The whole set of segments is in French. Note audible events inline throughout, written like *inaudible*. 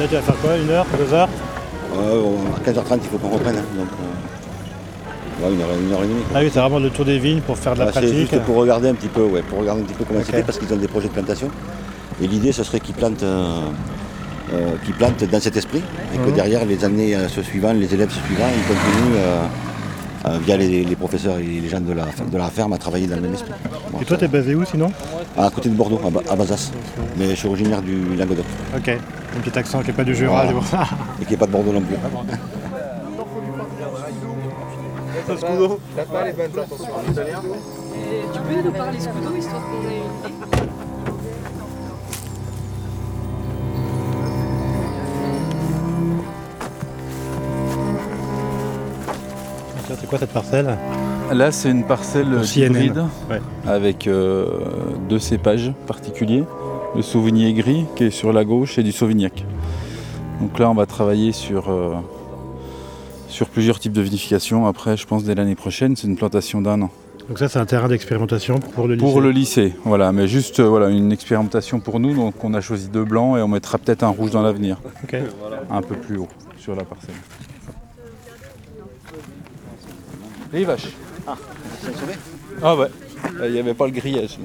Là, tu vas faire quoi Une heure Deux heures Euh, à 15h30, il faut qu'on reprenne. hein, Donc, euh, ouais, une, heure, une heure et demie. quoi. Ah oui, c'est vraiment le tour des vignes pour faire de la Ah, c'est pratique. juste pour regarder un petit peu, ouais, pour regarder un petit peu comment Ok. c'est fait, parce qu'ils ont des projets de plantation. Et l'idée, ce serait qu'ils plantent, euh, qu'ils plantent dans cet esprit, et que Mhm. derrière, les années euh, se suivant, les élèves se suivant, ils continuent, euh, via les, les professeurs et les gens de la, de la ferme, à travailler dans le même esprit. Bon, Et toi, t'es basé où sinon À côté de Bordeaux, à, Ba- à Bazas. Mais je suis originaire du Languedoc, Ok. Un petit accent qui n'est pas du Jura, Voilà. c'est pour ça. et qui n'est pas de Bordeaux non plus. Tu peux nous parler scudo histoire qu'on ait une idée? Quoi cette parcelle Là, c'est une parcelle hybride Ouais. avec euh, deux cépages particuliers. Le Sauvigné gris qui est sur la gauche et du Sauvignac. Donc là, on va travailler sur, euh, sur plusieurs types de vinification. Après, je pense dès l'année prochaine, c'est une plantation d'un an. Donc ça, c'est un terrain d'expérimentation pour le lycée. Pour le lycée, voilà, mais juste euh, voilà, une expérimentation pour nous. Donc on a choisi deux blancs et on mettra peut-être un rouge dans l'avenir, un peu plus haut sur la parcelle. Les vaches. Ah ouais, il n'y avait pas le grillage.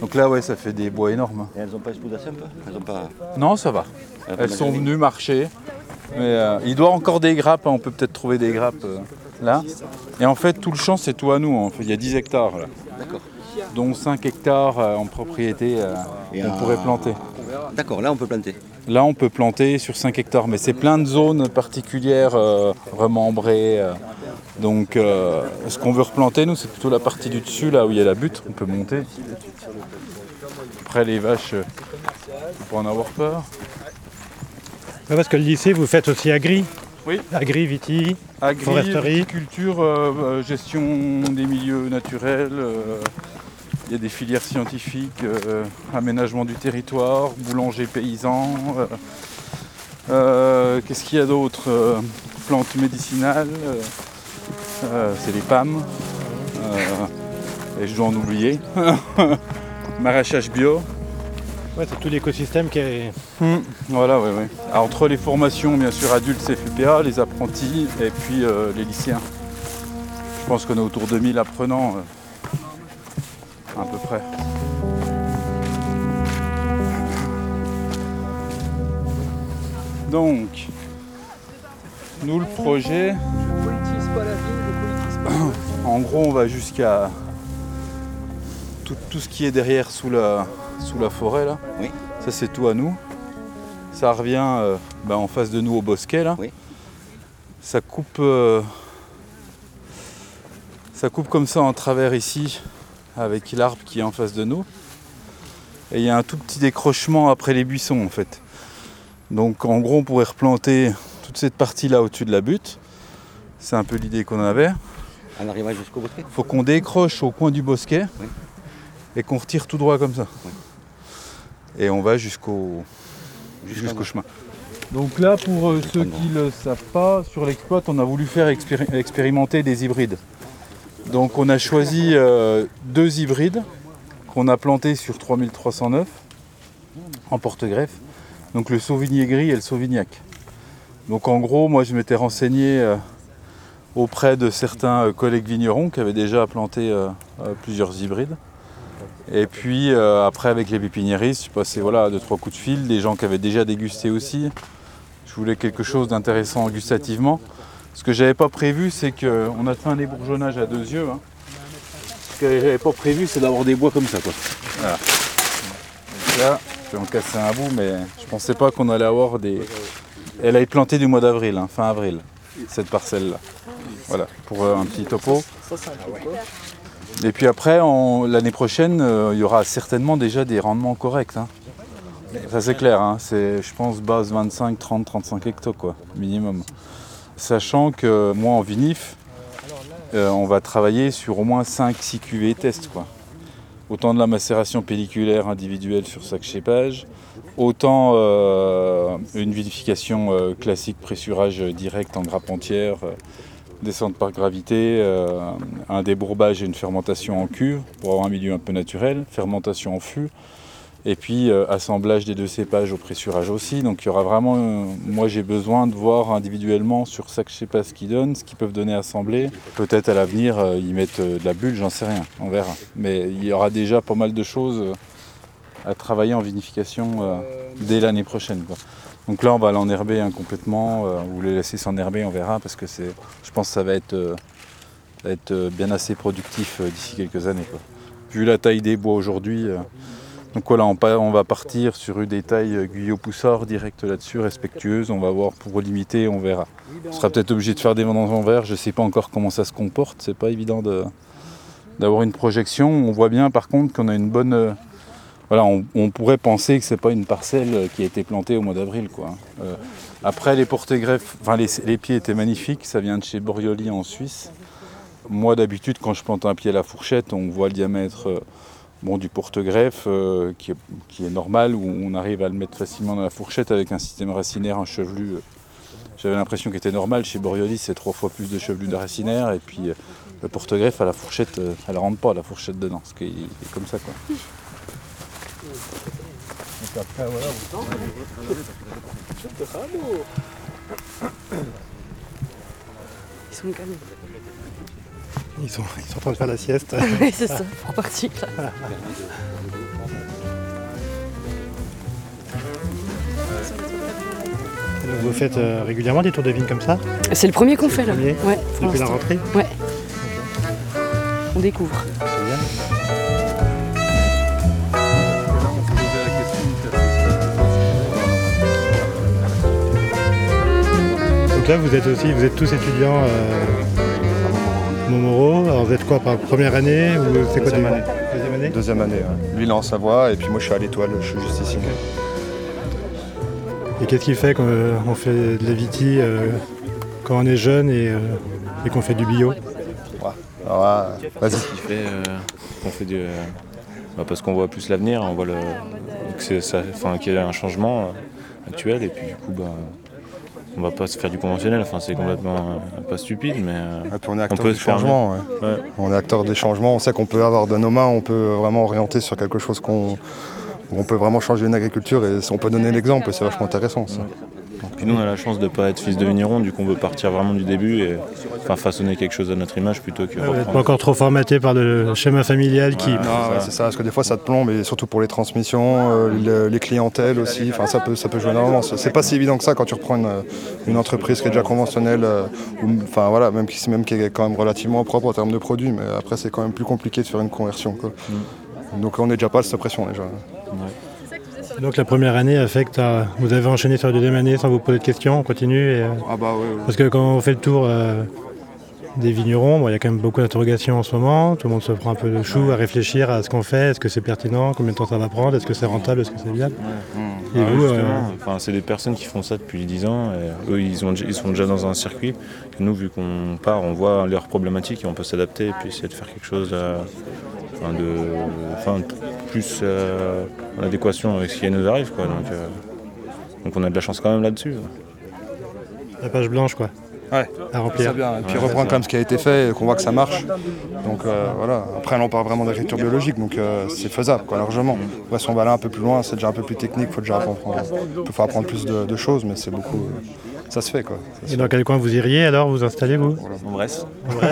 Donc là, ouais, ça fait des bois énormes. hein. Et elles n'ont pas espoudassé un peu Elles ont pas... Non, ça va. Elles sont venues marcher. Mais euh, il doit encore des grappes, hein, on peut peut-être trouver des grappes euh, là. Et en fait, tout le champ, c'est tout à nous. hein. Il y a 10 hectares là. D'accord. Dont 5 hectares euh, en propriété, euh, Et on pourrait planter. D'accord, là on peut planter. Là, on peut planter sur 5 hectares, mais c'est plein de zones particulières euh, remembrées. Donc, euh, ce qu'on veut replanter, nous, c'est plutôt la partie du dessus, là où il y a la butte. On peut monter. Après, les vaches, euh, pas en avoir peur. Ouais, parce que le lycée, vous faites aussi agri. Oui. Agri, viti. Agri, Foresterie. culture, euh, gestion des milieux naturels. euh, Il y a des filières scientifiques, aménagement du territoire, boulanger paysan. Qu'est-ce qu'il y a d'autre Plantes médicinales. Euh, C'est les PAM. euh, et je dois en oublier. *laughs* Maraîchage bio. Ouais, c'est tout l'écosystème qui est. Voilà, ouais, ouais. Alors, entre les formations, bien sûr, adultes CFPA, les apprentis et puis euh, les lycéens. Je pense qu'on est autour de 1000 apprenants, euh, à peu près. Donc, nous, le projet, *clears throat* en gros, on va jusqu'à tout, tout ce qui est derrière sous la, sous la forêt là. Oui. Ça c'est tout à nous. Ça revient euh, ben, en face de nous au bosquet là. Oui. Ça coupe, euh, ça coupe comme ça en travers ici avec l'arbre qui est en face de nous. Et il y a un tout petit décrochement après les buissons en fait. Donc en gros on pourrait replanter toute cette partie là au-dessus de la butte. C'est un peu l'idée qu'on avait. En arrivant jusqu'au bosquet? Faut qu'on décroche au coin du bosquet Oui. et qu'on retire tout droit comme ça. Oui. Et on va jusqu'au chemin. Donc là, pour euh, ceux qui ne le savent pas, sur l'exploit, on a voulu faire expéri- expérimenter des hybrides. Donc on a choisi euh, deux hybrides qu'on a plantés sur 3309 en porte-greffe. Donc le Sauvigné gris et le Sauvignac. Donc en gros, moi je m'étais renseigné euh, auprès de certains euh, collègues vignerons qui avaient déjà planté euh, euh, plusieurs hybrides. Et puis euh, après avec les pépiniéristes, je passais voilà, deux, trois coups de fil, des gens qui avaient déjà dégusté aussi. Je voulais quelque chose d'intéressant gustativement. Ce que j'avais pas prévu, c'est qu'on a fait un ébourgeonnage à deux yeux. hein. Ce que j'avais pas prévu, c'est d'avoir des bois comme ça. Quoi. Voilà. Donc là, je vais en casser un bout, mais je pensais pas qu'on allait avoir des. Elle a été plantée du mois d'avril, hein, fin avril. Cette parcelle-là. Voilà, pour euh, un petit topo. Et puis après, l'année prochaine, euh, il y aura certainement déjà des rendements corrects. hein. Ça c'est clair, hein. c'est je pense base 25, 30, 35 hectos quoi, minimum. Sachant que moi en vinif, euh, on va travailler sur au moins 5-6 cuvées test quoi. Autant de la macération pelliculaire individuelle sur chaque cépage, autant euh, une vinification euh, classique pressurage direct en grappe entière, euh, descente par gravité, euh, un débourbage et une fermentation en cuve pour avoir un milieu un peu naturel, fermentation en fût, et puis euh, assemblage des deux cépages au pressurage aussi. Donc il y aura vraiment, euh, moi j'ai besoin de voir individuellement sur chaque cépage ce qu'ils donnent, ce qu'ils peuvent donner assemblé. Peut-être à l'avenir euh, ils mettent euh, de la bulle, j'en sais rien, on verra. Mais il y aura déjà pas mal de choses euh, à travailler en vinification euh, dès l'année prochaine. quoi. Donc là on va l'enherber hein, complètement, euh, ou les laisser s'enherber, on verra, parce que c'est, je pense que ça va être, euh, être bien assez productif d'ici quelques années. Vu la taille des bois aujourd'hui, donc voilà, on, on va partir sur des tailles Guyot-Poussard direct là-dessus, respectueuses. On va voir pour limiter, on verra. On sera peut-être obligé de faire des vendanges en verre. Je ne sais pas encore comment ça se comporte. C'est pas évident de- d'avoir une projection. On voit bien par contre qu'on a une bonne. On, pourrait penser que c'est pas une parcelle qui a été plantée au mois d'avril. Euh, après, les porte-greffes, enfin les, pieds étaient magnifiques. Ça vient de chez Borioli en Suisse. Moi, d'habitude, quand je plante un pied à la fourchette, on voit le diamètre. euh, du porte-greffe euh, qui, est, normal, où on arrive à le mettre facilement dans la fourchette avec un système racinaire, un chevelu. J'avais l'impression qu'il était normal. Chez Boreoli, c'est trois fois plus de chevelu de racinaire. Et puis le porte-greffe à la fourchette, elle rentre pas la fourchette dedans. Parce qu'il est comme ça. Ils sont calmes. Ils sont, ils sont en train de faire la sieste. *laughs* Oui, c'est ça, pour partir là. Vous faites euh, régulièrement des tours de vigne comme ça C'est le premier qu'on fait là. Premier Ouais, depuis la rentrée Ouais. On découvre. C'est bien. Donc là, vous êtes aussi, vous êtes tous étudiants euh, Momoro. Alors vous êtes quoi, par première année ou c'est quoi Deuxième année. Deuxième année? Deuxième année. ouais. Lui, il est en Savoie et puis moi, je suis à l'Étoile, je suis juste ici. Et qu'est-ce qui fait qu'on fait de la viti euh, quand on est jeune et, euh, et qu'on fait du bio? Alors là, vas-y. qui fait euh, qu'on fait du. euh, bah, parce qu'on voit plus l'avenir, on voit le, que c'est ça, enfin, qu'il y a un changement euh, actuel et puis du coup bah, on va pas se faire du conventionnel, enfin c'est complètement euh, pas stupide mais euh, puis on est acteur peut du se permettre. changement. ouais. Ouais. On est acteur des changements. On sait qu'on peut avoir de nos mains, on peut vraiment orienter sur quelque chose qu'on. où On peut vraiment changer une agriculture et on peut donner l'exemple, c'est vachement intéressant. Ça. Puis nous on a la chance de pas être fils de vigneron, du coup on veut partir vraiment du début et enfin façonner quelque chose à notre image plutôt que Vous n'êtes pas encore trop formaté par le schéma familial qui... Non, ouais, c'est ça, parce que des fois ça te plombe, et surtout pour les transmissions, euh, le- les clientèles aussi, enfin ça peut, ça peut jouer énormément. C'est pas si évident que ça quand tu reprends une, une entreprise qui est déjà conventionnelle, euh, ou, enfin voilà, même qui, même qui est quand même relativement propre en termes de produits, mais après c'est quand même plus compliqué de faire une conversion. quoi. Donc on n'est déjà pas à cette pression déjà. Donc la première année a fait que t'as- vous avez enchaîné sur la deuxième année sans vous poser de questions, on continue. et, euh, Ah bah oui, Parce que quand on fait le tour euh, des vignerons, bon, il y a quand même beaucoup d'interrogations en ce moment. Tout le monde se prend un peu le chou à réfléchir à ce qu'on fait. Est-ce que c'est pertinent? Combien de temps ça va prendre? Est-ce que c'est rentable? Est-ce que c'est viable? Et Ah, vous, euh, enfin, c'est des personnes qui font ça depuis 10 ans. Et eux, ils, ont, déjà- ils sont déjà dans un circuit. Et nous, vu qu'on part, on voit leurs problématiques et on peut s'adapter et puis essayer de faire quelque chose euh, enfin, de, enfin, plus euh, en adéquation avec ce qui nous arrive. Quoi. Donc, euh, donc on a de la chance quand même là-dessus. ouais. la page blanche, quoi, Ouais, à remplir. c'est bien. Et puis reprendre quand même ce qui a été fait et qu'on voit que ça marche. Donc euh, voilà. Après, là, on parle vraiment d'agriculture biologique, donc euh, c'est faisable, quoi, largement. Après, si on va aller un peu plus loin, c'est déjà un peu plus technique, faut déjà apprendre, faut apprendre plus de, de choses, mais c'est beaucoup. euh, ça se fait, quoi. Et dans quel coin vous iriez alors Vous installez vous? En Bresse. *laughs*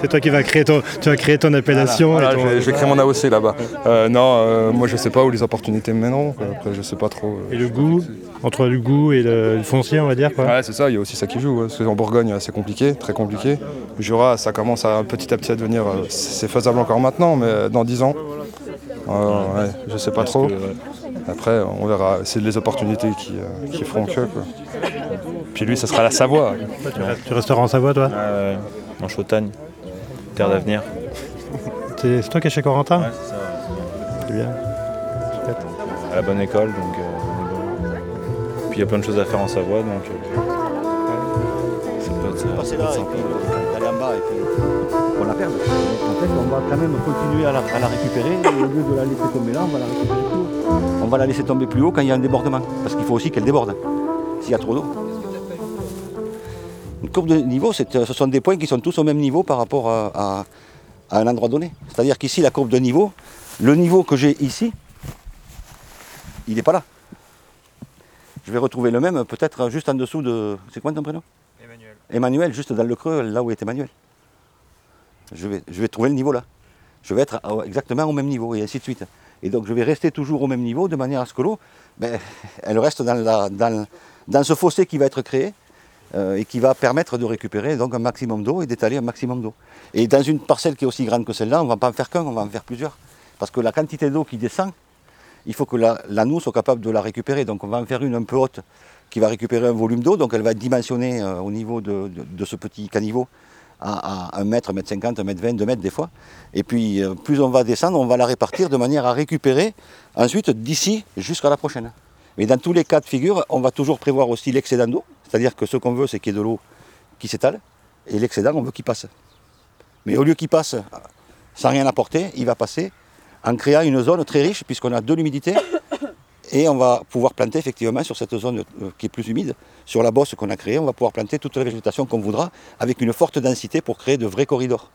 C'est toi qui vas créer ton, tu vas créer ton appellation. Voilà, et ton- je, vais, je vais créer mon AOC là-bas. Euh, non, euh, moi je sais pas où les opportunités me mèneront. quoi. Après, je sais pas trop. euh. Et le goût, entre le goût et le, le foncier, on va dire. Quoi? Ouais, c'est ça, il y a aussi ça qui joue. ouais. Parce qu'en Bourgogne, c'est compliqué, très compliqué. Jura, ça commence à petit à petit à devenir. euh, C'est faisable encore maintenant, mais dans 10 ans, euh, ouais, je sais pas trop. Que, Après, on verra. C'est les opportunités qui, euh, qui feront que. Quoi. Puis lui, ça sera la Savoie. Tu, restes- tu resteras en Savoie, toi? Ouais, en Chautagne, terre d'avenir. C'est toi qui es chez Corentin? Ouais, c'est ça. C'est bien. À la bonne école, donc. euh. Puis il y a plein de choses à faire en Savoie, donc. euh, ouais. ça peut être ça. peut être sympa. Bas et puis on la perd. En fait, on va quand même continuer à la, à la récupérer. Et au lieu de la laisser tomber là, on va la récupérer plus haut. On va la laisser tomber plus haut quand il y a un débordement. Parce qu'il faut aussi qu'elle déborde s'il y a trop d'eau. Une courbe de niveau, euh, ce sont des points qui sont tous au même niveau par rapport à, à- à un endroit donné. C'est-à-dire qu'ici, la courbe de niveau, le niveau que j'ai ici, il n'est pas là. Je vais retrouver le même peut-être juste en dessous de. C'est quoi ton prénom? Emmanuel, juste dans le creux, là où est Emmanuel. Je vais, je vais trouver le niveau là. Je vais être à- exactement au même niveau et ainsi de suite. Et donc je vais rester toujours au même niveau de manière à ce que l'eau, ben, elle reste dans ce fossé qui va être créé euh, et qui va permettre de récupérer donc un maximum d'eau et d'étaler un maximum d'eau. Et dans une parcelle qui est aussi grande que celle-là, on ne va pas en faire qu'un, on va en faire plusieurs. Parce que la quantité d'eau qui descend, il faut que la, la noue soit capable de la récupérer. Donc on va en faire une un peu haute qui va récupérer un volume d'eau, donc elle va être dimensionnée euh, au niveau de, ce petit caniveau à, à 1 mètre, 1 mètre 50, 1 mètre 20, 2 mètres des fois. Et puis euh, plus on va descendre, on va la répartir de manière à récupérer ensuite d'ici jusqu'à la prochaine. Mais dans tous les cas de figure, on va toujours prévoir aussi l'excédent d'eau, c'est-à-dire que ce qu'on veut, c'est qu'il y ait de l'eau qui s'étale, et l'excédent, on veut qu'il passe. Mais au lieu qu'il passe sans rien apporter, il va passer en créant une zone très riche, puisqu'on a de l'humidité, *coughs* et on va pouvoir planter effectivement sur cette zone euh, qui est plus humide, sur la bosse qu'on a créée, on va pouvoir planter toute la végétation qu'on voudra, avec une forte densité pour créer de vrais corridors,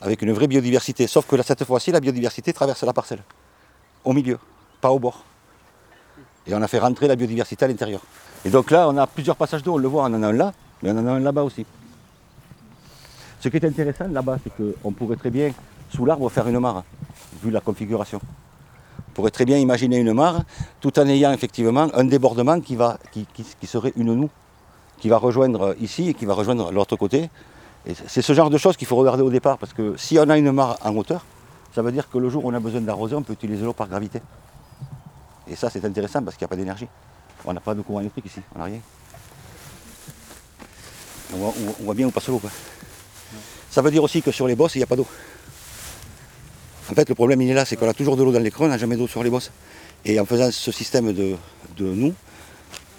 avec une vraie biodiversité. Sauf que là, cette fois-ci, la biodiversité traverse la parcelle, au milieu, pas au bord. Et on a fait rentrer la biodiversité à l'intérieur. Et donc là, on a plusieurs passages d'eau, on le voit, on en a un là, mais on en a un là-bas aussi. Ce qui est intéressant là-bas, c'est qu'on pourrait très bien, sous l'arbre, faire une mare, vu la configuration. On pourrait très bien imaginer une mare, tout en ayant effectivement un débordement qui, va, qui, serait une noue, qui va rejoindre ici et qui va rejoindre l'autre côté. C'est ce genre de choses qu'il faut regarder au départ, parce que si on a une mare en hauteur, ça veut dire que le jour où on a besoin d'arroser, on peut utiliser l'eau par gravité. Et ça, c'est intéressant parce qu'il n'y a pas d'énergie. On n'a pas de courant électrique ici, on n'a rien. On voit, on voit- bien où passe l'eau. Ça veut dire aussi que sur les bosses, il n'y a pas d'eau. En fait, le problème, il est là, c'est qu'on a toujours de l'eau dans les creux, on n'a jamais d'eau sur les bosses. Et en faisant ce système de, nous,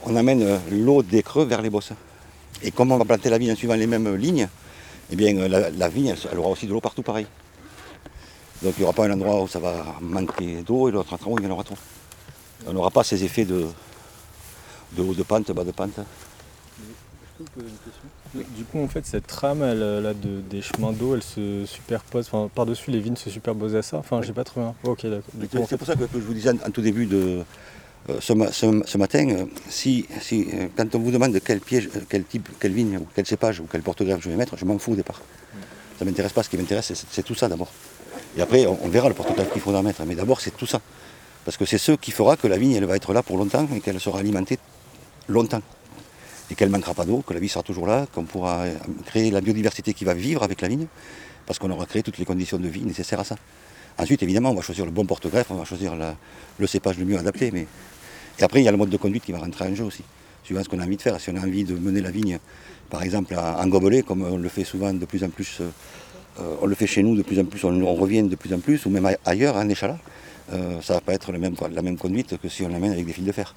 on amène euh, l'eau des creux vers les bosses. Et comme on va planter la vigne en suivant les mêmes lignes, eh bien, euh, la, vigne, elle, elle aura aussi de l'eau partout pareil. Donc il n'y aura pas un endroit où ça va manquer d'eau et l'autre endroit où il y en aura trop. On n'aura pas ces effets de, de haut de pente, bas de pente. Du coup, en fait, cette trame elle, euh, là, de, des chemins d'eau, elle se superpose, enfin, par-dessus les vignes se superposent à ça? Enfin, j'ai pas trouvé un. Ok, d'accord. En C'est fait, pour ça que, je vous disais en, en tout début de euh, ce, ma- ce- ce matin, euh, si, si, euh, quand on vous demande quel piège, quel type, quelle vigne, ou quel cépage, ou quel porte-greffe je vais mettre, je m'en fous au départ. Ça ne m'intéresse pas. Ce qui m'intéresse, c'est- c'est tout ça d'abord. Et après, on, on verra le porte-greffe qu'il faudra mettre. Mais d'abord, c'est tout ça. Parce que c'est ce qui fera que la vigne, elle va être là pour longtemps et qu'elle sera alimentée longtemps. Et qu'elle ne manquera pas d'eau, que la vie sera toujours là, qu'on pourra créer la biodiversité qui va vivre avec la vigne, parce qu'on aura créé toutes les conditions de vie nécessaires à ça. Ensuite, évidemment, on va choisir le bon porte-greffe, on va choisir le cépage le mieux adapté. Mais... Et après, il y a le mode de conduite qui va rentrer en jeu aussi, suivant ce qu'on a envie de faire. Si on a envie de mener la vigne, par exemple, en gobelet, comme on le fait souvent de plus en plus, euh, euh, on le fait chez nous de plus en plus, on, revient de plus en plus, ou même ailleurs, en échalas, euh, ça ne va pas être même- la même conduite que si on l'amène avec des fils de fer.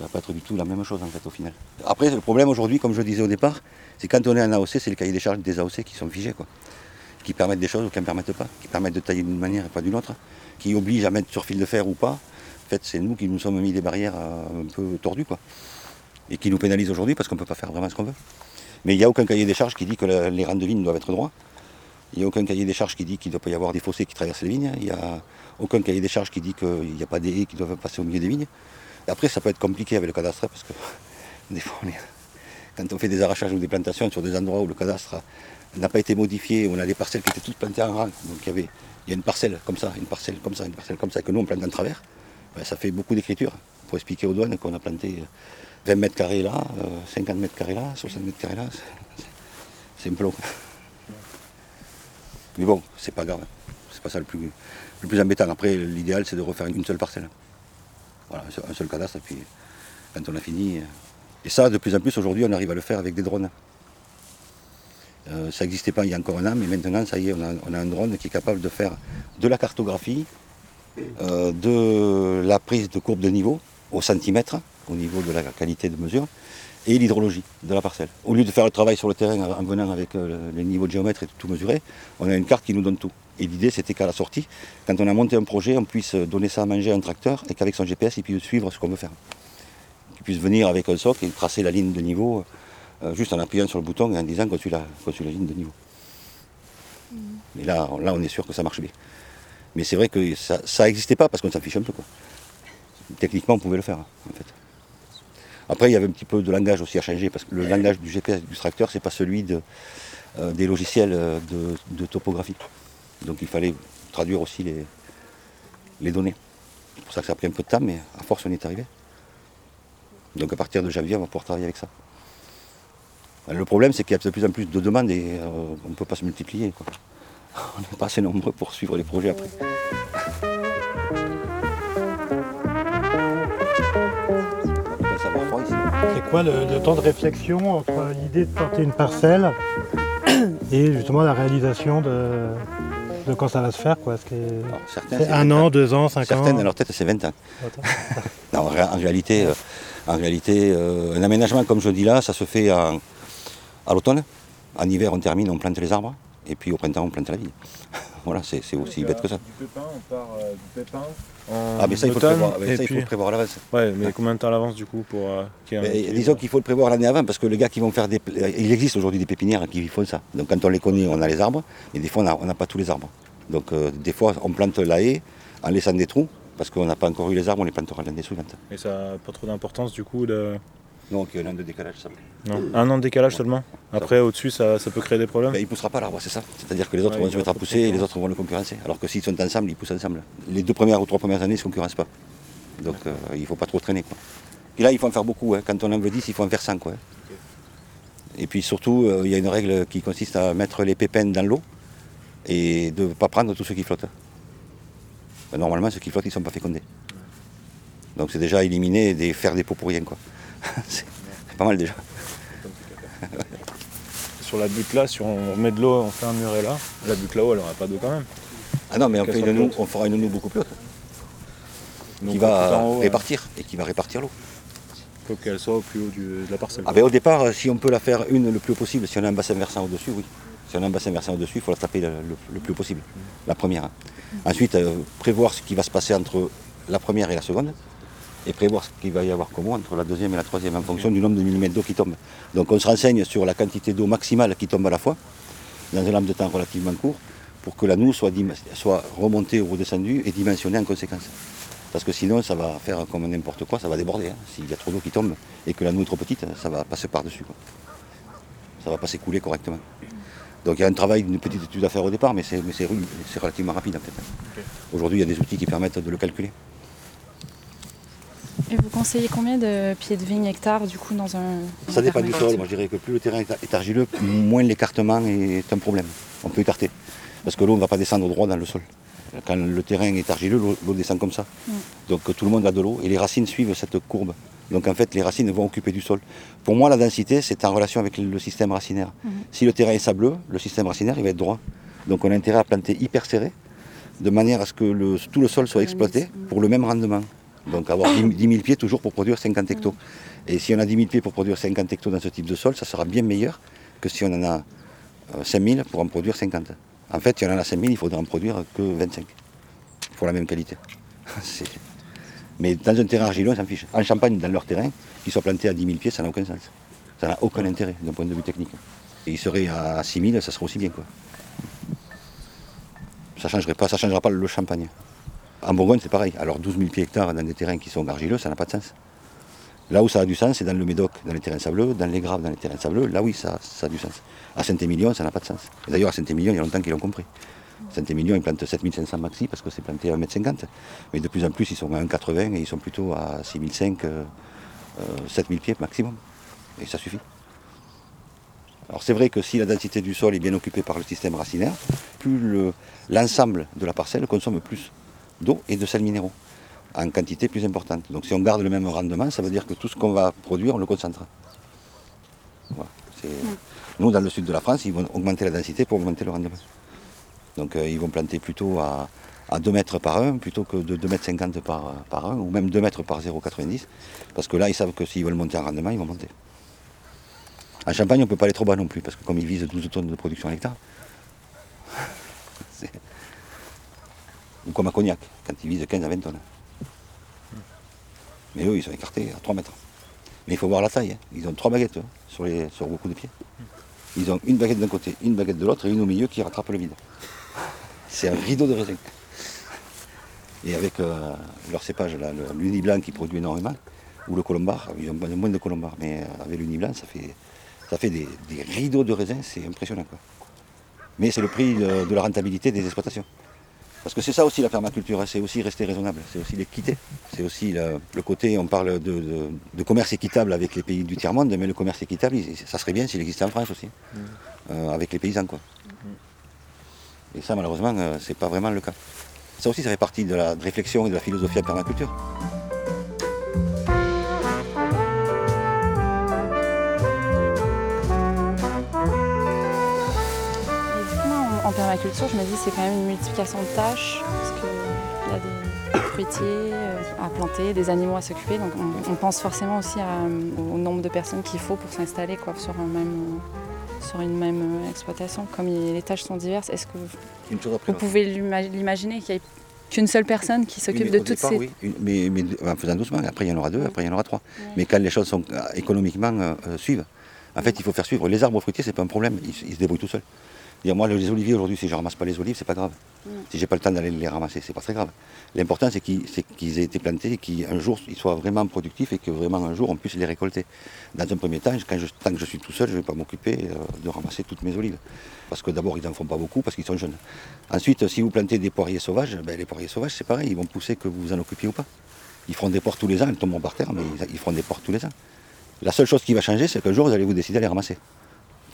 Ça ne va pas être du tout la même chose en fait au final. Après, le problème aujourd'hui, comme je disais au départ, c'est quand on est en AOC, c'est le cahier des charges des AOC qui sont figés. Quoi qui permettent des choses ou qui ne permettent pas, qui permettent de tailler d'une manière et pas d'une autre, qui obligent à mettre sur fil de fer ou pas. En fait, c'est nous qui nous sommes mis des barrières euh, un peu tordues, quoi. Et qui nous pénalisent aujourd'hui parce qu'on ne peut pas faire vraiment ce qu'on veut. Mais il n'y a aucun cahier des charges qui dit que les rangs de vignes doivent être droits. Il n'y a aucun cahier des charges qui dit qu'il ne doit pas y avoir des fossés qui traversent les vignes. Il n'y a aucun cahier des charges qui dit qu'il n'y a pas des haies qui doivent passer au milieu des vignes. Après, ça peut être compliqué avec le cadastre parce que *laughs* des fois, on est- quand on fait des arrachages ou des plantations sur des endroits où le cadastre n'a pas été modifié, on a des parcelles qui étaient toutes plantées en rang, donc il y a une parcelle comme ça, une parcelle comme ça, une parcelle comme ça, que nous on plante en travers, ben, ça fait beaucoup d'écriture pour expliquer aux douanes qu'on a planté 20 mètres carrés là, euh, 50 mètres carrés là, 60 mètres carrés là, c'est- un long. Mais bon, c'est pas grave, c'est pas ça le plus, le plus embêtant. Après, l'idéal c'est de refaire une seule parcelle. Voilà, un seul- cadastre, et puis quand on a fini, euh, Et ça, de plus en plus, aujourd'hui, on arrive à le faire avec des drones. Euh, ça n'existait pas il y a encore un an, mais maintenant, ça y est, on a, un drone qui est capable de faire de la cartographie, euh, de la prise de courbe de niveau au centimètre, au niveau de la qualité de mesure, et l'hydrologie de la parcelle. Au lieu de faire le travail sur le terrain en venant avec les niveaux de géomètre et tout mesurer, on a une carte qui nous donne tout. Et l'idée, c'était qu'à la sortie, quand on a monté un projet, on puisse donner ça à manger à un tracteur et qu'avec son GPS, il puisse suivre ce qu'on veut faire. Qu'il puisse venir avec un soc et tracer la ligne de niveau euh, juste en appuyant sur le bouton et en disant qu'on suit la, qu'on suit la ligne de niveau. Et là, on- là, on est sûr que ça marche bien. Mais c'est vrai que ça n'existait pas parce qu'on s'en fiche un peu. Quoi. Techniquement, on pouvait le faire, hein, en fait. Après, il y avait un petit peu de langage aussi à changer, parce que le langage du GPS du tracteur, c'est pas celui de, euh, des logiciels euh, de, de topographie. Donc il fallait traduire aussi les, les données. C'est pour ça que ça a pris un peu de temps, mais à force, on est arrivé. Donc à partir de janvier, on va pouvoir travailler avec ça. Le problème, c'est qu'il y a de plus en plus de demandes et euh, on ne peut pas se multiplier. *laughs* On n'est pas assez nombreux pour suivre les projets après. C'est quoi le, le temps de réflexion entre l'idée de porter une parcelle et justement la réalisation de, de quand ça va se faire quoi Est-ce que c'est un 20 an, deux ans, cinq ans Certains, dans leur tête, c'est 20 ans. *laughs* Non, en, ré- en réalité, euh, en réalité euh, un aménagement comme je dis là, ça se fait en- à l'automne. En hiver, on termine, on plante les arbres. Et puis au printemps, on plante la vigne. Voilà, c'est aussi bête que ça. Du pépin, on part du pépin. Ah, mais ça, il faut le prévoir, ça, il faut puis- le prévoir à l'avance. Ouais, mais combien de temps à l'avance du coup pour euh, qu'il y ait un Mais disons qu'il faut le prévoir l'année avant parce que les gars qui vont faire des. Il existe aujourd'hui des pépinières qui font ça. Donc quand on les connaît, on a les arbres, mais des fois on n'a on n'a pas tous les arbres. Donc euh, des fois on plante la haie en laissant des trous parce qu'on n'a pas encore eu les arbres, on les plantera l'année suivante. Et ça n'a pas trop d'importance du coup de... Donc il y a un an de décalage, ça. Non. Un an de décalage seulement Après au-dessus ça, ça peut créer des problèmes Ben, il ne poussera pas l'arbre, c'est ça. C'est-à-dire que les autres Ouais, vont se mettre à pousser et les autres vont le concurrencer. Alors que s'ils sont ensemble, ils poussent ensemble. Les deux premières ou trois premières années, ils ne se concurrencent pas. Donc euh, il ne faut pas trop traîner. Quoi. Et là, il faut en faire beaucoup. hein. Quand on en veut 10, il faut en faire 100. Quoi. Et puis surtout, euh, il y a une règle qui consiste à mettre les pépins dans l'eau et de ne pas prendre tous ceux qui flottent. Ben, normalement, ceux qui flottent, ils ne sont pas fécondés. Donc c'est déjà éliminer et faire des pots pour rien. Quoi. *laughs* c'est pas mal déjà. *laughs* Sur la butte là, si on met de l'eau, on fait un muret là, la butte là-haut elle aura pas d'eau quand même. Ah non, mais on, fait une on fera une noue beaucoup plus haute. Qui va haut, répartir et qui va répartir l'eau. faut qu'elle soit au plus haut du- de la parcelle. Ah ben, au départ, euh, si on peut la faire une le plus haut possible, si on a un bassin versant au-dessus, oui. Si on a un bassin versant au-dessus, il faut la taper le, le- le plus haut possible, la première. hein. Ensuite, euh, prévoir ce qui va se passer entre la première et la seconde, et prévoir ce qu'il va y avoir comme eau entre la deuxième et la troisième, en fonction du nombre de millimètres d'eau qui tombe. Donc on se renseigne sur la quantité d'eau maximale qui tombe à la fois, dans un laps de temps relativement court, pour que la noue soit, remontée ou redescendue et dimensionnée en conséquence. Parce que sinon, ça va faire comme n'importe quoi, ça va déborder. hein. S'il y a trop d'eau qui tombe et que la noue est trop petite, ça va passer par-dessus. Ça va pas s'écouler correctement. Donc il y a un travail, une petite étude à faire au départ, mais c'est relativement rapide en fait. Aujourd'hui, il y a des outils qui permettent de le calculer. Et vous conseillez combien de pieds de vigne hectare du coup dans un. Ça dépend du sol. Moi, je dirais que plus le terrain est argileux, moins l'écartement est un problème. On peut écarter. Parce que l'eau ne va pas descendre droit dans le sol. Quand le terrain est argileux, l'eau- descend comme ça. Mm. Donc tout le monde a de l'eau et les racines suivent cette courbe. Donc en fait, les racines vont occuper du sol. Pour moi, la densité, c'est en relation avec le système racinaire. Mhm. Si le terrain est sableux, le système racinaire, il va être droit. Donc on a intérêt à planter hyper serré, de manière à ce que le- tout le sol soit exploité pour le même rendement. Donc avoir 10 10 000 pieds toujours pour produire 50 hectos. Et si on a 10 000 pieds pour produire 50 hectos dans ce type de sol, ça sera bien meilleur que si on en a euh, 5 000 pour en produire 50. En fait, si on en a 5 000, il faudra en produire que 25 pour la même qualité. *laughs* Mais dans un terrain argileux, on s'en fiche. En Champagne, dans leur terrain, qu'ils soient plantés à 10 000 pieds, ça n'a aucun sens. Ça n'a aucun intérêt d'un point de vue technique. Et ils seraient à 6 000, ça serait aussi bien. Quoi. Ça ne changerait pas, ça changera pas le champagne. En Bourgogne, c'est pareil. Alors 12 000 pieds hectares dans des terrains qui sont argileux, ça n'a pas de sens. Là où ça a du sens, c'est dans le Médoc, dans les terrains sableux, dans les Graves, dans les terrains sableux. Là oui, ça, a du sens. À Saint-Émilion, ça n'a pas de sens. D'ailleurs, à Saint-Émilion, il y a longtemps qu'ils l'ont compris. Saint-Émilion, ils plantent 7500 maxi parce que c'est planté à 1m50. Mais de plus en plus, ils sont à 1,80 et ils sont plutôt à 6005, euh, euh, 7000 pieds maximum. Et ça suffit. Alors c'est vrai que si la densité du sol est bien occupée par le système racinaire, plus le- l'ensemble de la parcelle consomme plus d'eau et de sels minéraux. en quantité plus importante. Donc si on garde le même rendement, ça veut dire que tout ce qu'on va produire, on le concentre. Voilà. Nous, dans le sud de la France, ils vont augmenter la densité pour augmenter le rendement. Donc euh, ils vont planter plutôt à, à 2 mètres par 1 plutôt que de 2 mètres 50 par, par 1 ou même 2 mètres par 0,90 parce que là ils savent que s'ils veulent monter en rendement, ils vont monter. En Champagne, on ne peut pas aller trop bas non plus parce que comme ils visent 12 tonnes de production à l'hectare, *laughs* c'est- ou comme à Cognac, quand ils visent 15 à 20 tonnes. Mais eux, ils sont écartés à 3 mètres. Mais il faut voir la taille. hein. Ils ont trois baguettes hein, sur, les, sur beaucoup de pieds. Ils ont une baguette d'un côté, une baguette de l'autre et une au milieu qui rattrape le vide. C'est un rideau de raisin. Et avec euh, leur cépage, l'uni blanc qui produit énormément, ou le colombard, ils ont moins de colombard, mais euh, avec l'uni blanc, ça fait, ça fait des, rideaux de raisin, c'est impressionnant. quoi. Mais c'est le prix de la rentabilité des exploitations. Parce que c'est ça aussi la permaculture, hein, c'est aussi rester raisonnable, c'est aussi l'équité. C'est aussi le, le côté, on parle de, de- de commerce équitable avec les pays du tiers-monde, mais le commerce équitable, il- ça serait bien s'il existait en France aussi, euh, avec les paysans. quoi. Et ça, malheureusement, euh, c'est pas vraiment le cas. Ça aussi, ça fait partie de la réflexion et de la philosophie de la permaculture. Permaculture, je me dis c'est quand même une multiplication de tâches parce qu'il y a des fruitiers euh, à planter, des animaux à s'occuper. Donc on, on pense forcément aussi à, euh, au nombre de personnes qu'il faut pour s'installer quoi, sur, un même, euh, sur une même exploitation. Comme il- les tâches sont diverses, est-ce que vous pouvez l'ima- l'imaginer qu'il n'y ait qu'une seule personne qui s'occupe de toutes départ, ces... oui, une- mais, mais en faisant doucement, après il y en aura deux, après il y en aura trois. Mais quand les choses sont économiquement euh, suivent, en fait il faut faire suivre. Les arbres fruitiers, c'est pas un problème, ils, ils se débrouillent tout seuls. Dire, moi les oliviers aujourd'hui, si je ramasse pas les olives, c'est pas grave. Si j'ai pas le temps d'aller les ramasser, c'est pas très grave. L'important c'est qu'ils aient été plantés et qu'un jour ils soient vraiment productifs et que vraiment un jour on puisse les récolter. Dans un premier temps, quand je, tant que je suis tout seul, je ne vais pas m'occuper euh, de ramasser toutes mes olives. Parce que d'abord ils n'en font pas beaucoup parce qu'ils sont jeunes. Ensuite, si vous plantez des poiriers sauvages, ben, les poiriers sauvages c'est pareil, ils vont pousser que vous vous en occupiez ou pas. Ils feront des ports tous les ans, ils tomberont par terre, mais ils, ils feront des ports tous les ans. La seule chose qui va changer, c'est qu'un jour vous allez vous décider à les ramasser.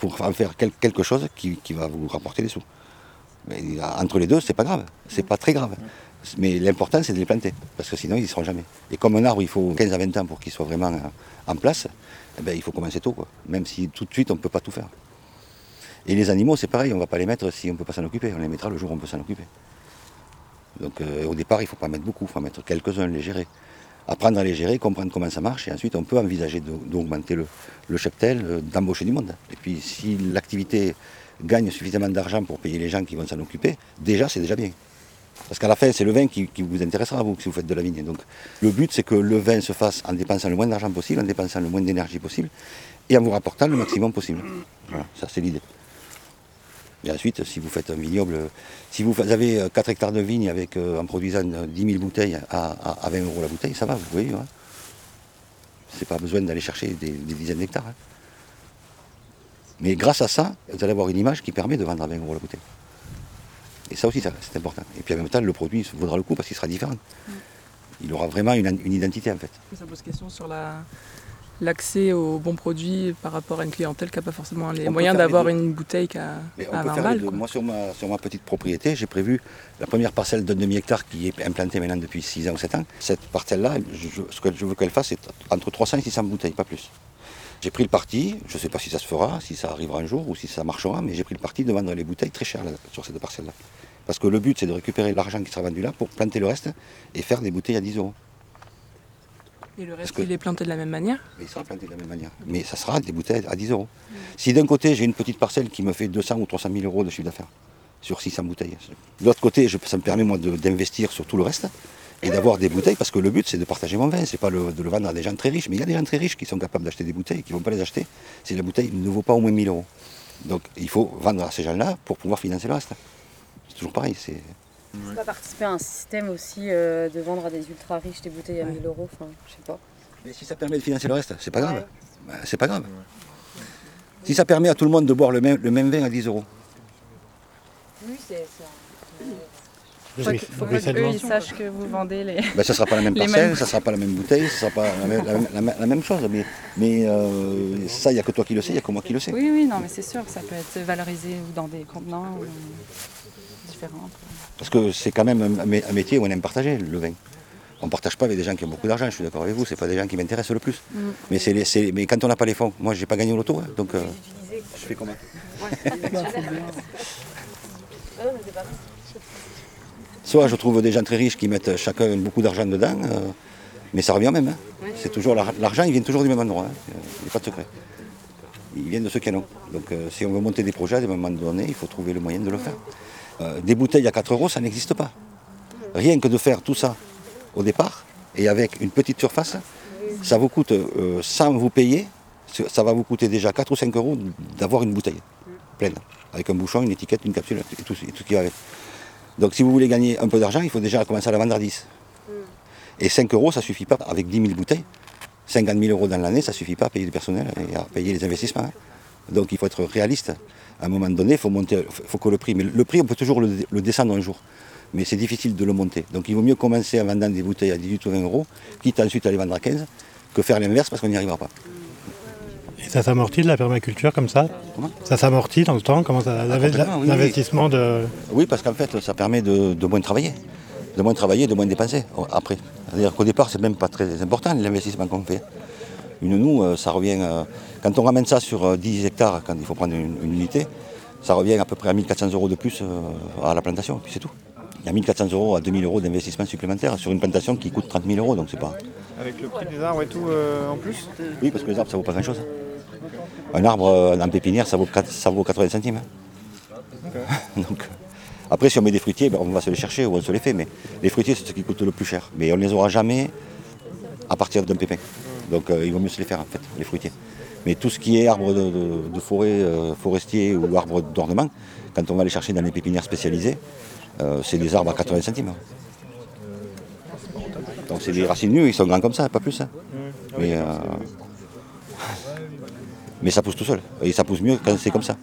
Pour en faire quel- quelque chose qui, qui va vous rapporter des sous. Mais entre les deux, c'est pas grave, c'est pas très grave. Mais l'important, c'est de les planter, parce que sinon, ils ne seront jamais. Et comme un arbre, il faut 15 à 20 ans pour qu'il soit vraiment euh, en place, eh ben, il faut commencer tôt, quoi. même si tout de suite, on ne peut pas tout faire. Et les animaux, c'est pareil, on ne va pas les mettre si on ne peut pas s'en occuper. On les mettra le jour où on peut s'en occuper. Donc euh, au départ, il ne faut pas mettre beaucoup, il faut en mettre quelques-uns, les gérer. Apprendre à les gérer, comprendre comment ça marche, et ensuite on peut envisager d'augmenter le, cheptel, euh, d'embaucher du monde. Et puis si l'activité gagne suffisamment d'argent pour payer les gens qui vont s'en occuper, déjà c'est déjà bien. Parce qu'à la fin, c'est le vin qui, qui vous intéressera, vous, si vous faites de la vigne. Donc le but, c'est que le vin se fasse en dépensant le moins d'argent possible, en dépensant le moins d'énergie possible, et en vous rapportant le maximum possible. Voilà, ça c'est l'idée. Et ensuite, si vous faites un vignoble, si vous avez euh, 4 hectares de vigne avec, euh, en produisant euh, 10 000 bouteilles à, à- à 20 euros la bouteille, ça va, vous voyez. Hein. C'est pas besoin d'aller chercher des, des dizaines d'hectares. hein. Mais grâce à ça, vous allez avoir une image qui permet de vendre à 20 euros la bouteille. Et ça aussi, ça, c'est important. Et puis en même temps, le produit vaudra le coup parce qu'il sera différent. Il aura vraiment une, une identité en fait. Ça pose question sur la- l'accès aux bons produits par rapport à une clientèle qui n'a pas forcément les On moyens d'avoir une bouteille qui a Mais on à peut 20 faire les balles. deux. quoi. Moi, sur ma, sur ma petite propriété, j'ai prévu la première parcelle d'un demi-hectare qui est implantée maintenant depuis 6 ans ou 7 ans. Cette parcelle-là, ce que je veux qu'elle fasse, c'est entre 300 et 600 bouteilles, pas plus. J'ai pris le parti, je ne sais pas si ça se fera, si ça arrivera un jour ou si ça marchera, mais j'ai pris le parti de vendre les bouteilles très chères là, sur cette parcelle-là. Parce que le but, c'est de récupérer l'argent qui sera vendu là pour planter le reste et faire des bouteilles à 10 euros. Et le reste, que- il est planté de la même manière. Il sera planté de la même manière. Mais ça sera des bouteilles à 10 euros. Si d'un côté j'ai une petite parcelle qui me fait 200 ou 300 000 euros de chiffre d'affaires sur 600 bouteilles, de l'autre côté je- ça me permet moi d'investir sur tout le reste et d'avoir des bouteilles parce que le but c'est de partager mon vin, c'est pas le- de le vendre à des gens très riches. Mais il y a des gens très riches qui sont capables d'acheter des bouteilles et qui ne vont pas les acheter si la bouteille ne vaut pas au moins 1000 euros. Donc il faut vendre à ces gens-là pour pouvoir financer le reste. C'est toujours pareil. C'est... On pas participer à un système aussi euh, de vendre à des ultra riches des bouteilles à 1000 euros, enfin, je sais pas. Mais si ça permet de financer le reste, c'est pas grave. Ben, c'est pas grave. Si ça permet à tout le monde de boire le même, le même vin à 10 euros. Oui, c'est Faut, oui, que- faut ça qu'eux demande. ils sachent que vous vendez les. Ben, ça ne sera pas la même *laughs* parcelle, mêmes- ça ne sera pas la même bouteille, ça ne sera pas la même, la la chose. Mais, mais euh, ça, il n'y a que toi qui le sais, il n'y a que moi qui le sais. Oui, oui, non, mais c'est sûr, ça peut être valorisé ou dans des contenants ou Parce que c'est quand même un, mé- un métier où on aime partager le vin. On ne partage pas avec des gens qui ont beaucoup d'argent, je suis d'accord avec vous, c'est pas des gens qui m'intéressent le plus. Mm. Mais, c'est les- c'est- mais quand on n'a pas les fonds, moi j'ai pas gagné au loto, hein, donc euh, je fais comment? *laughs* Soit je trouve des gens très riches qui mettent chacun beaucoup d'argent dedans, euh, mais ça revient même. hein. C'est toujours l'ar- l'argent, il vient toujours du même endroit. hein. Il n'y a pas de secret. Il vient de ceux qui en ont. Donc euh, si on veut monter des projets à des moments donnés, il faut trouver le moyen de le faire. Euh, des bouteilles à 4 euros, ça n'existe pas. Rien que de faire tout ça au départ, et avec une petite surface, ça vous coûte, euh, sans vous payer, ça va vous coûter déjà 4 ou 5 euros d'avoir une bouteille pleine, avec un bouchon, une étiquette, une capsule, et tout, ce qui va avec. Donc si vous voulez gagner un peu d'argent, il faut déjà commencer à la vendre à 10. Et 5 euros, ça ne suffit pas avec 10 000 bouteilles. 50 000 euros dans l'année, ça ne suffit pas à payer le personnel et à payer les investissements. hein. Donc il faut être réaliste. À un moment donné, il faut, monter, faut que le prix. Mais le prix, on peut toujours le, le descendre un jour. Mais c'est difficile de le monter. Donc il vaut mieux commencer en vendant des bouteilles à 18 ou 20 euros, quitte ensuite à les vendre à 15, que faire l'inverse parce qu'on n'y arrivera pas. Et ça s'amortit de la permaculture comme ça? Comment? Ça s'amortit dans le temps? Comment ça l'inve- complètement, oui, oui. L'investissement de. Oui, parce qu'en fait, ça permet de, de moins travailler. De moins travailler, de moins dépenser oh, après. C'est-à-dire qu'au départ, c'est même pas très important l'investissement qu'on fait. Une nous, euh, ça revient. euh, quand on ramène ça sur euh, 10 hectares, quand il faut prendre une, une unité, ça revient à peu près à 1400 euros de plus euh, à la plantation, puis c'est tout. Il y a 1400 euros à 2000 euros d'investissement supplémentaire sur une plantation qui coûte 30 000 euros, donc c'est pas. Avec le prix des arbres et tout euh, en plus? Oui, parce que les arbres, ça vaut pas grand-chose. Un arbre euh, en pépinière, ça vaut, quatre- ça vaut 80 centimes. *laughs* Donc, après, si on met des fruitiers, ben, on va se les chercher ou on se les fait. Mais les fruitiers, c'est ce qui coûte le plus cher. Mais on ne les aura jamais à partir d'un pépin. Donc euh, il vaut mieux se les faire, en fait, les fruitiers. Mais tout ce qui est arbre de, de- de forêt, euh, forestier ou arbre d'ornement, quand on va les chercher dans les pépinières spécialisées, euh, c'est des arbres à 80 centimes. Donc c'est des racines nues, ils sont grands comme ça, pas plus. hein. Mais, *laughs* mais ça pousse tout seul. Et ça pousse mieux quand c'est comme ça.